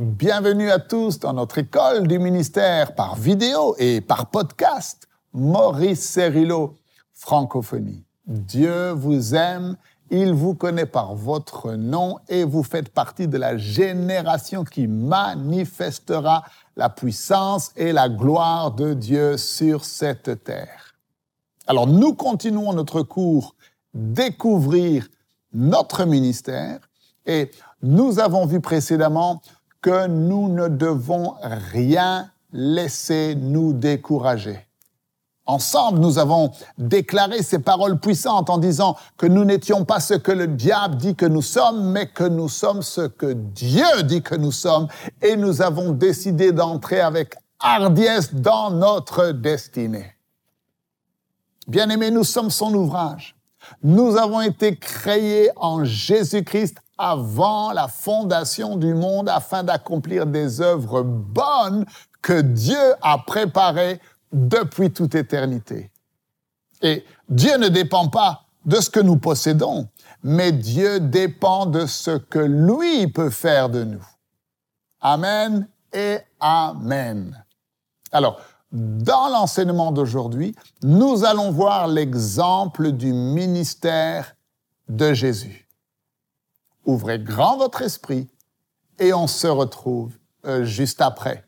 Bienvenue à tous dans notre école du ministère par vidéo et par podcast. Maurice Cerrillo, francophonie. Dieu vous aime, il vous connaît par votre nom et vous faites partie de la génération qui manifestera la puissance et la gloire de Dieu sur cette terre. Alors nous continuons notre cours Découvrir notre ministère et nous avons vu précédemment que nous ne devons rien laisser nous décourager. Ensemble, nous avons déclaré ces paroles puissantes en disant que nous n'étions pas ce que le diable dit que nous sommes, mais que nous sommes ce que Dieu dit que nous sommes. Et nous avons décidé d'entrer avec hardiesse dans notre destinée. Bien-aimés, nous sommes son ouvrage. Nous avons été créés en Jésus-Christ avant la fondation du monde afin d'accomplir des œuvres bonnes que Dieu a préparées depuis toute éternité. Et Dieu ne dépend pas de ce que nous possédons, mais Dieu dépend de ce que lui peut faire de nous. Amen et Amen. Alors, dans l'enseignement d'aujourd'hui, nous allons voir l'exemple du ministère de Jésus. Ouvrez grand votre esprit et on se retrouve euh, juste après.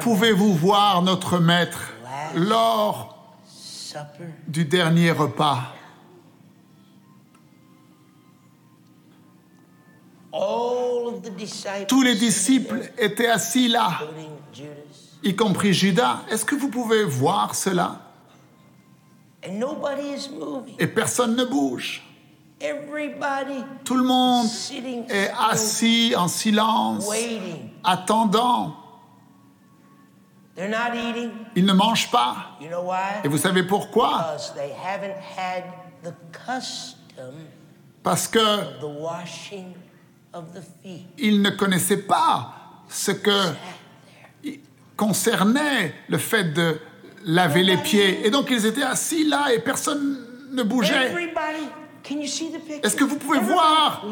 Pouvez-vous voir notre Maître lors du dernier repas? Tous les disciples étaient assis là, y compris Judas. Est-ce que vous pouvez voir cela? Et personne ne bouge. Tout le monde est assis en silence, attendant. Ils ne mangent pas. Et vous savez pourquoi? Parce que ils ne connaissaient pas ce que concernait le fait de laver les pieds. Et donc ils étaient assis là et personne ne bougeait. Est-ce que vous pouvez voir?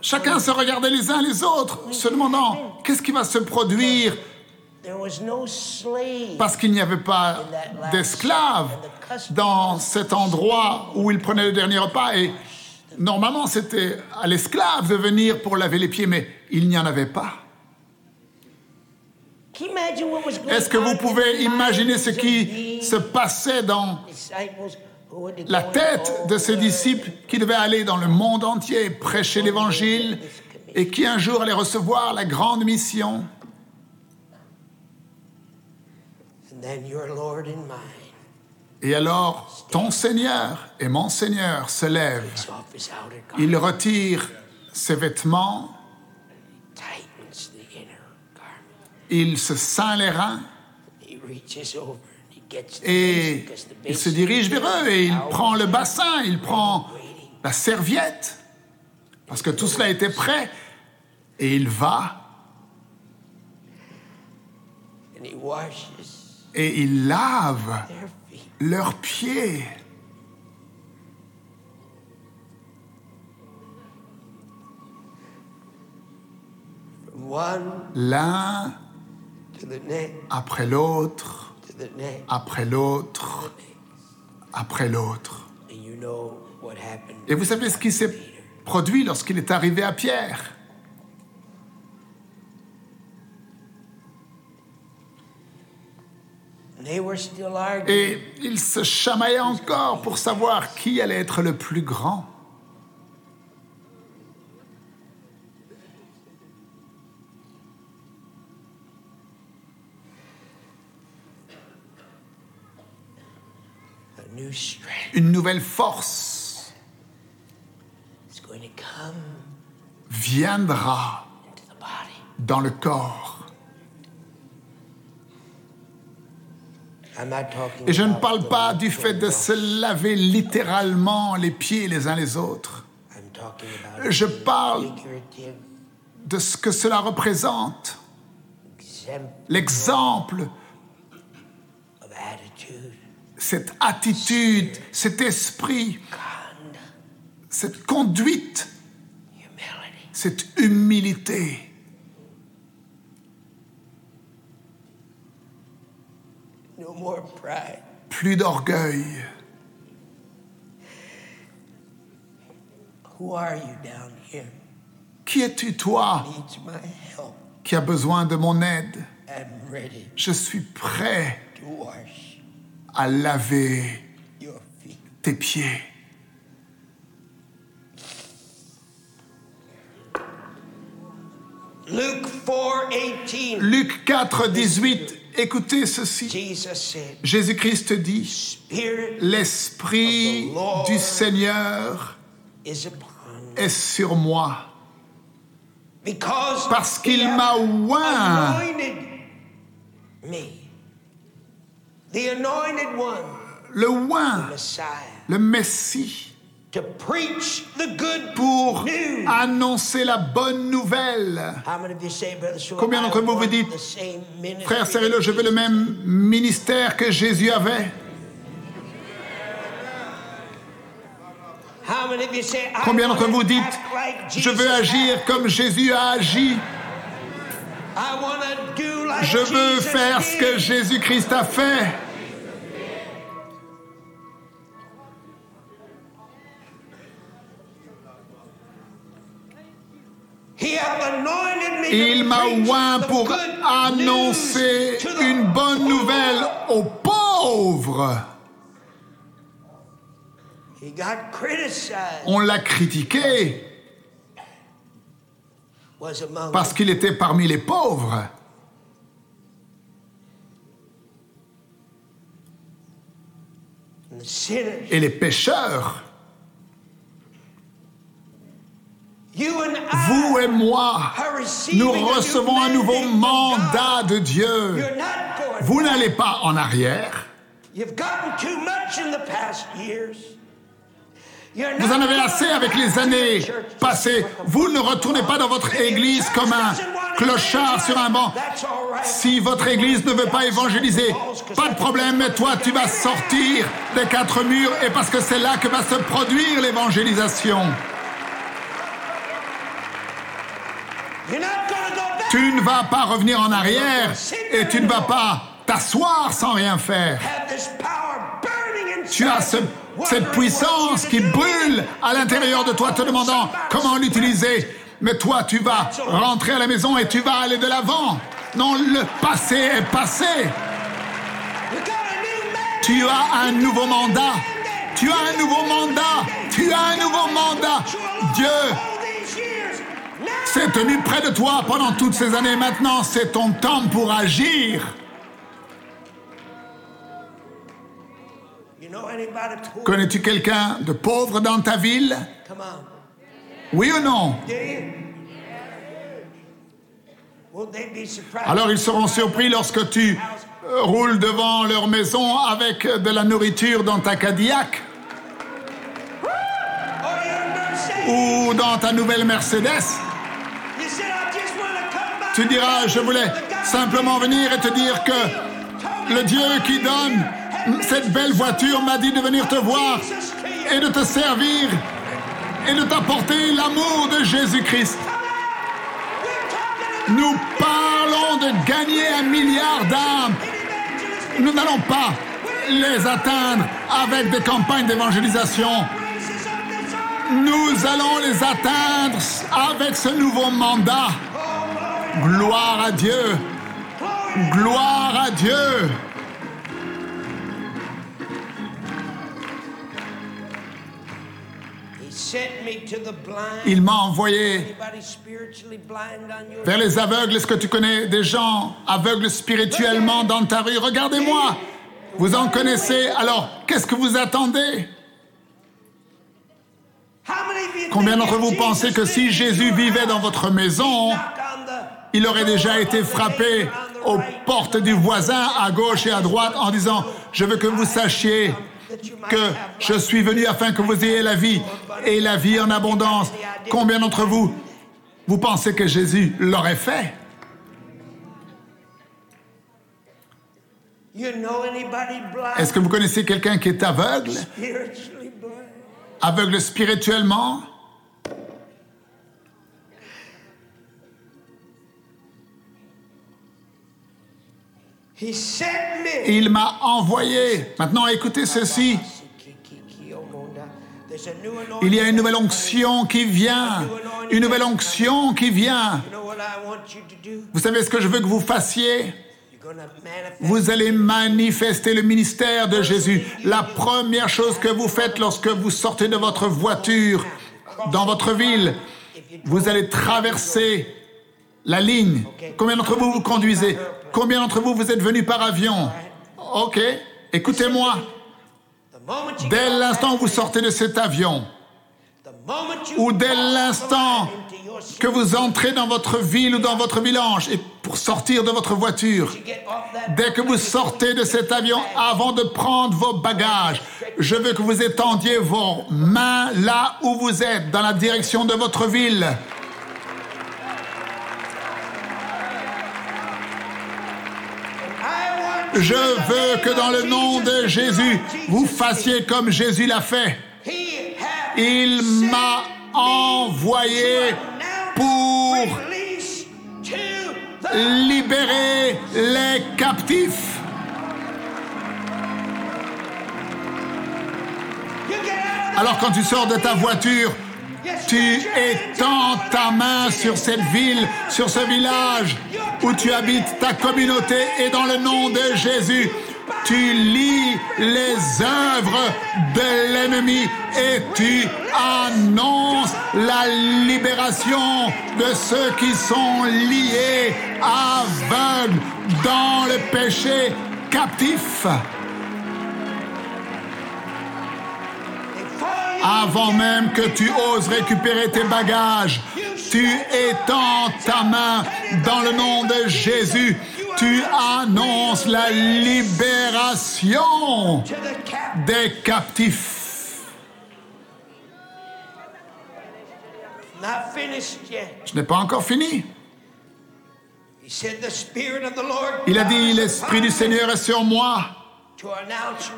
Chacun se regardait les uns les autres, se demandant qu'est-ce qui va se produire? Parce qu'il n'y avait pas d'esclaves dans cet endroit où ils prenaient le dernier repas. Et Normalement, c'était à l'esclave de venir pour laver les pieds, mais il n'y en avait pas. Est-ce que vous pouvez imaginer ce qui se passait dans la tête de ces disciples qui devaient aller dans le monde entier prêcher l'Évangile et qui un jour allaient recevoir la grande mission? Et alors, ton Seigneur et mon Seigneur se lèvent. Il retire ses vêtements. Il se ceint les reins. Et il se dirige vers eux et il prend le bassin, il prend la serviette, parce que tout cela était prêt, et il va et il lave leurs pieds. L'un après l'autre, après l'autre, après l'autre. Et vous savez ce qui s'est produit lorsqu'il est arrivé à Pierre? Et ils se chamaillaient encore pour savoir qui allait être le plus grand. Une nouvelle force viendra dans le corps. Et je ne parle pas du fait de se laver littéralement les pieds les uns les autres. Je parle de ce que cela représente. L'exemple cette attitude, cet esprit, cette conduite, humility. cette humilité. No more pride. Plus d'orgueil. Who are you down here? Qui es-tu, toi, qui as besoin de mon aide? I'm ready Je suis prêt à laver tes pieds. Luke 4 18. Luc 4, 18. Écoutez ceci. Jésus-Christ dit, L'Esprit du Seigneur est sur moi, parce qu'il m'a oint. The anointed one, le oint, Messiah, le Messie, to preach the good pour news. annoncer la bonne nouvelle. How many of you say, Brother Sewell, Combien d'entre vous vous dites, Frère that Cyrilo, je veux le même ministère que Jésus avait? How many of you say, I Combien d'entre vous dites, act like je veux Jesus agir comme Jésus a agi? Je veux faire ce que. Jésus-Christ a fait. Il m'a oint pour annoncer une bonne nouvelle aux pauvres. On l'a critiqué parce qu'il était parmi les pauvres. Et les pécheurs, vous et moi, nous recevons un nouveau mandat de Dieu. Vous n'allez pas en arrière. Vous en avez assez avec les années passées. Vous ne retournez pas dans votre église comme un clochard sur un banc. Si votre église ne veut pas évangéliser, pas de problème, mais toi tu vas sortir des quatre murs et parce que c'est là que va se produire l'évangélisation. Tu ne vas pas revenir en arrière et tu ne vas pas t'asseoir sans rien faire. Tu as ce- cette puissance qui brûle à l'intérieur de toi te demandant comment l'utiliser. Mais toi, tu vas rentrer à la maison et tu vas aller de l'avant. Non, le passé est passé. Tu as un nouveau mandat. Tu as un nouveau mandat. Tu as un nouveau mandat. Dieu s'est tenu près de toi pendant toutes ces années. Maintenant, c'est ton temps pour agir. Connais-tu quelqu'un de pauvre dans ta ville? Oui ou non? Alors ils seront surpris lorsque tu euh, roules devant leur maison avec de la nourriture dans ta Cadillac. Oh, ou dans ta nouvelle Mercedes. Tu diras, je voulais simplement venir et te dire que le Dieu qui donne cette belle voiture m'a dit de venir te voir et de te servir et de t'apporter l'amour de Jésus-Christ. Nous parlons de gagner un milliard d'âmes. Nous n'allons pas les atteindre avec des campagnes d'évangélisation. Nous allons les atteindre avec ce nouveau mandat. Gloire à Dieu. Gloire à Dieu. Il m'a envoyé vers les aveugles. Est-ce que tu connais des gens aveugles spirituellement dans ta rue? Regardez-moi. Vous en connaissez. Alors, qu'est-ce que vous attendez? Combien d'entre vous pensez que si Jésus vivait dans votre maison, il aurait déjà été frappé aux portes du voisin à gauche et à droite en disant Je veux que vous sachiez que je suis venu afin que vous ayez la vie et la vie en abondance. Combien d'entre vous, vous pensez que Jésus l'aurait fait? Est-ce que vous connaissez quelqu'un qui est aveugle? Aveugle spirituellement? Il m'a envoyé. Maintenant, écoutez ceci. Il y a une nouvelle onction qui vient. Une nouvelle onction qui vient. Vous savez ce que je veux que vous fassiez? Vous allez manifester le ministère de Jésus. La première chose que vous faites lorsque vous sortez de votre voiture dans votre ville, vous allez traverser la ligne. Combien d'entre vous vous conduisez? Combien d'entre vous vous êtes venus par avion? Ok, écoutez-moi. Dès l'instant où vous sortez de cet avion, ou dès l'instant que vous entrez dans votre ville ou dans votre village, et pour sortir de votre voiture, Dès que vous sortez de cet avion, avant de prendre vos bagages, je veux que vous étendiez vos mains là où vous êtes, dans la direction de votre ville. Je veux que dans le nom de Jésus, vous fassiez comme Jésus l'a fait. Il m'a envoyé pour libérer les captifs. Alors quand tu sors de ta voiture, tu étends ta main sur cette ville, sur ce village où tu habites, ta communauté, et dans le nom de Jésus, tu lis les œuvres de l'ennemi et tu annonces la libération de ceux qui sont liés, aveugles, dans le péché, captifs. Avant même que tu oses récupérer tes bagages, tu étends ta main dans le nom de Jésus. Tu annonces la libération des captifs. Je n'ai pas encore fini. He said, The Spirit of the Lord Il a dit, l'Esprit du Seigneur est sur moi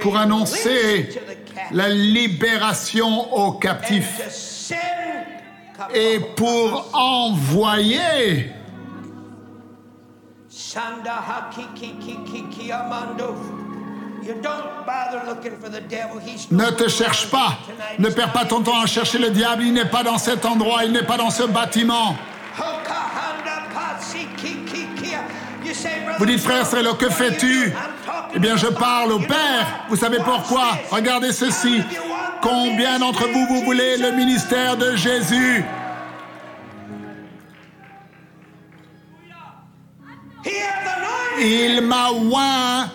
pour annoncer la libération aux captifs et pour envoyer Ne te cherche pas. Ne perds pas ton temps à chercher le diable. Il n'est pas dans cet endroit. Il n'est pas dans ce bâtiment. Vous dites, frère Srelo, que fais-tu? Eh bien, je parle au Père. Vous savez pourquoi? Regardez ceci. Combien d'entre vous, vous voulez le ministère de Jésus? Il m'a oint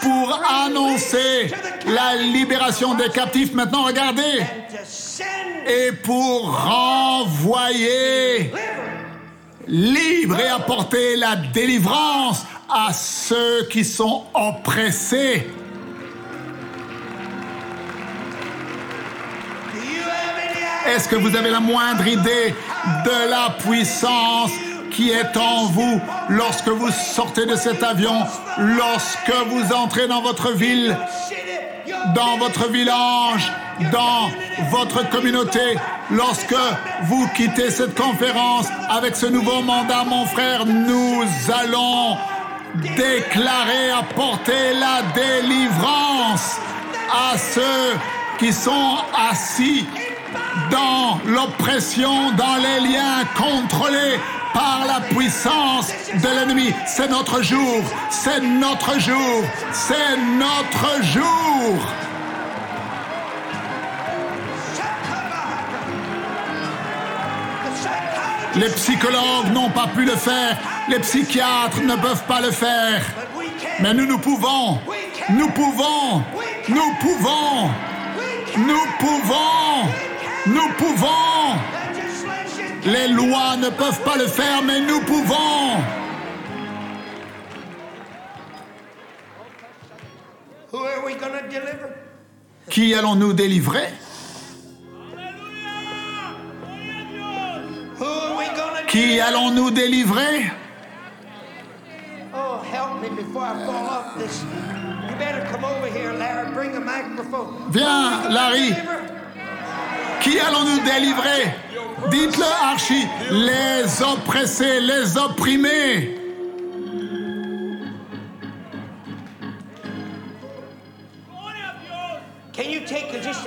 pour annoncer la libération des captifs. Maintenant, regardez. Et pour renvoyer libre et apporter la délivrance à ceux qui sont oppressés. Est-ce que vous avez la moindre idée de la puissance qui est en vous lorsque vous sortez de cet avion, lorsque vous entrez dans votre ville, dans votre village, dans votre communauté, lorsque vous quittez cette conférence avec ce nouveau mandat, mon frère, nous allons déclarer, apporter la délivrance à ceux qui sont assis dans l'oppression, dans les liens contrôlés par la puissance de l'ennemi. C'est notre jour, c'est notre jour, c'est notre jour. Les psychologues n'ont pas pu le faire, les psychiatres ne peuvent pas le faire. Mais nous, nous pouvons, nous pouvons, nous pouvons, nous pouvons, nous pouvons. Les lois ne peuvent pas le faire, mais nous pouvons. Qui allons-nous délivrer? Bring a microphone. Viens, Larry. Qui allons-nous délivrer? Dites-le, Archie. Les oppressés, les opprimés.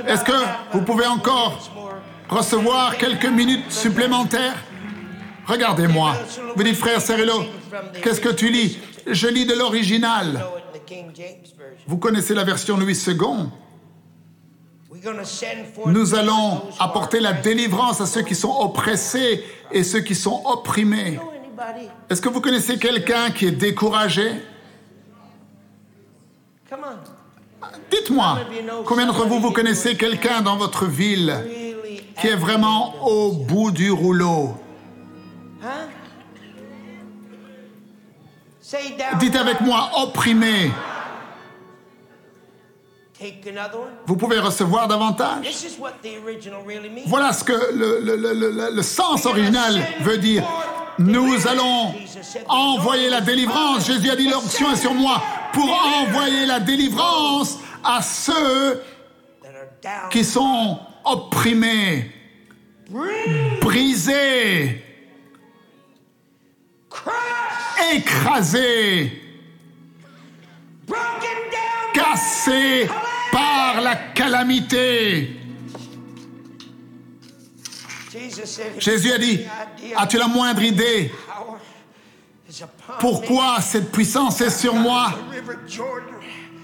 Est-ce que vous pouvez encore recevoir quelques minutes supplémentaires? Regardez-moi. Vous dites, frère Cerillo, qu'est-ce que tu lis? Je lis de l'original. Vous connaissez la version Louis II. Nous allons apporter la délivrance à ceux qui sont oppressés et ceux qui sont opprimés. Est-ce que vous connaissez quelqu'un qui est découragé? Dites-moi, combien d'entre vous, vous connaissez quelqu'un dans votre ville qui est vraiment au bout du rouleau? Say down. Dites avec moi, opprimé. Vous pouvez recevoir davantage. This is what the original really means. Voilà ce que le, le- le- le- sens original veut dire. Nous allons envoyer la délivrance. Jésus a dit l'option est sur moi pour envoyer la délivrance à ceux qui sont opprimés, brisés, Down. cassés par la calamité. Jésus a dit, as-tu la moindre idée pourquoi cette puissance est sur moi?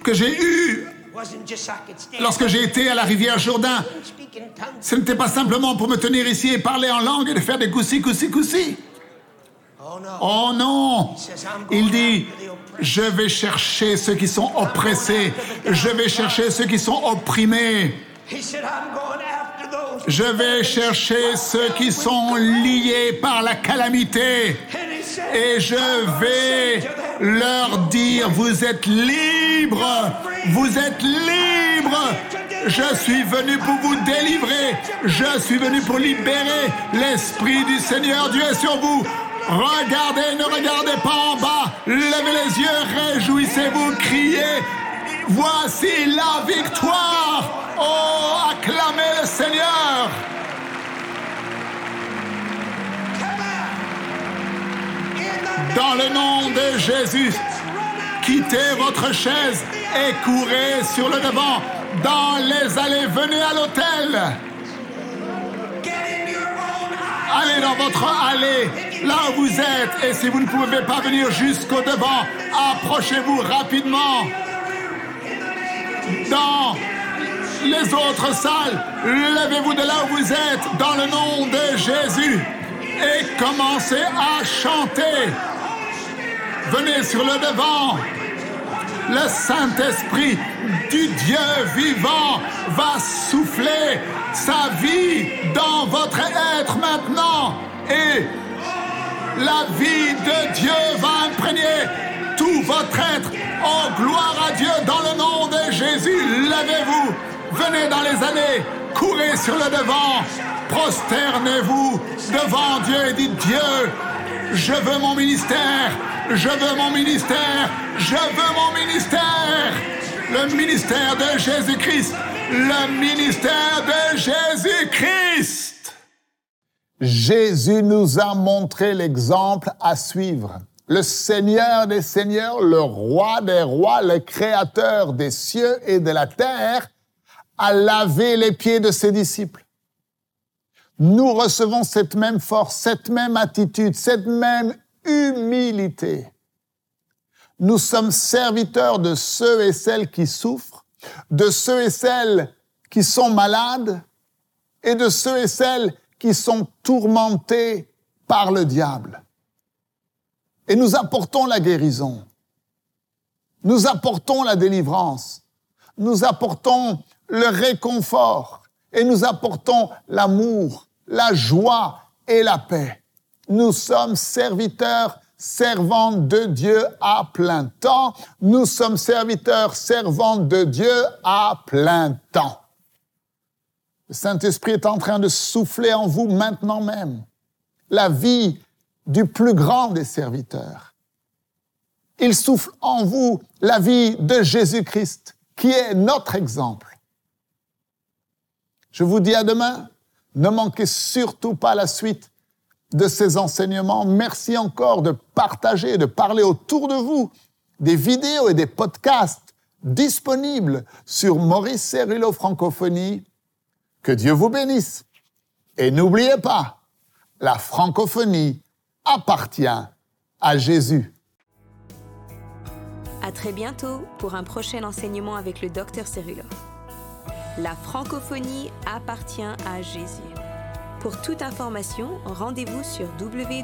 Que j'ai eue lorsque j'ai été à la rivière Jourdain. Ce n'était pas simplement pour me tenir ici et parler en langue et de faire des coussi, coussi, coussi. Oh no. Non Il dit, je vais chercher ceux qui sont oppressés, je vais chercher ceux qui sont opprimés, je vais chercher ceux qui sont liés par la calamité. Et je vais leur dire, vous êtes libres, vous êtes libres. Je suis venu pour vous délivrer, je suis venu pour libérer. L'Esprit du Seigneur Dieu est sur vous. Regardez, ne regardez pas en bas, levez les yeux, réjouissez-vous, criez. Voici la victoire. Oh, acclamez le Seigneur. Dans le nom de Jésus. Quittez votre chaise et courez sur le devant. Dans les allées, venez à eye. Allez dans votre allée, là où vous êtes. Et si vous ne pouvez pas venir jusqu'au devant, approchez-vous rapidement. Dans les autres salles, levez-vous de là où vous êtes, dans le nom de Jésus. Et commencez à chanter. Venez sur le devant. Le Saint-Esprit du Dieu vivant va souffler sa vie dans votre être maintenant. La vie de Dieu va imprégner tout votre être. Oh, gloire à Dieu dans le nom de Jésus. Levez-vous, venez dans les allées, courez sur le devant, prosternez-vous devant Dieu et dites Dieu, je veux mon ministère, je veux mon ministère, je veux mon ministère. Le ministère de Jésus-Christ, le ministère de Jésus-Christ. Jésus nous a montré l'exemple à suivre. Le Seigneur des Seigneurs, le Roi des Rois, le Créateur des cieux et de la terre, a lavé les pieds de ses disciples. Nous recevons cette même force, cette même attitude, cette même humilité. Nous sommes serviteurs de ceux et celles qui souffrent, de ceux et celles qui sont malades et de ceux et celles qui sont tourmentés par le diable. Et nous apportons la guérison. Nous apportons la délivrance. Nous apportons le réconfort. Et nous apportons l'amour, la joie et la paix. Nous sommes serviteurs, servants de Dieu à plein temps. Nous sommes serviteurs, servants de Dieu à plein temps. Le Saint-Esprit est en train de souffler en vous maintenant même la vie du plus grand des serviteurs. Il souffle en vous la vie de Jésus-Christ, qui est notre exemple. Je vous dis à demain. Ne manquez surtout pas la suite de ces enseignements. Merci encore de partager, de parler autour de vous des vidéos et des podcasts disponibles sur Maurice Cerullo Francophonie. Que Dieu vous bénisse. Et n'oubliez pas, la francophonie appartient à Jésus. À très bientôt pour un prochain enseignement avec le docteur Cerullo. La francophonie appartient à Jésus. Pour toute information, rendez-vous sur www.mcwe.fr.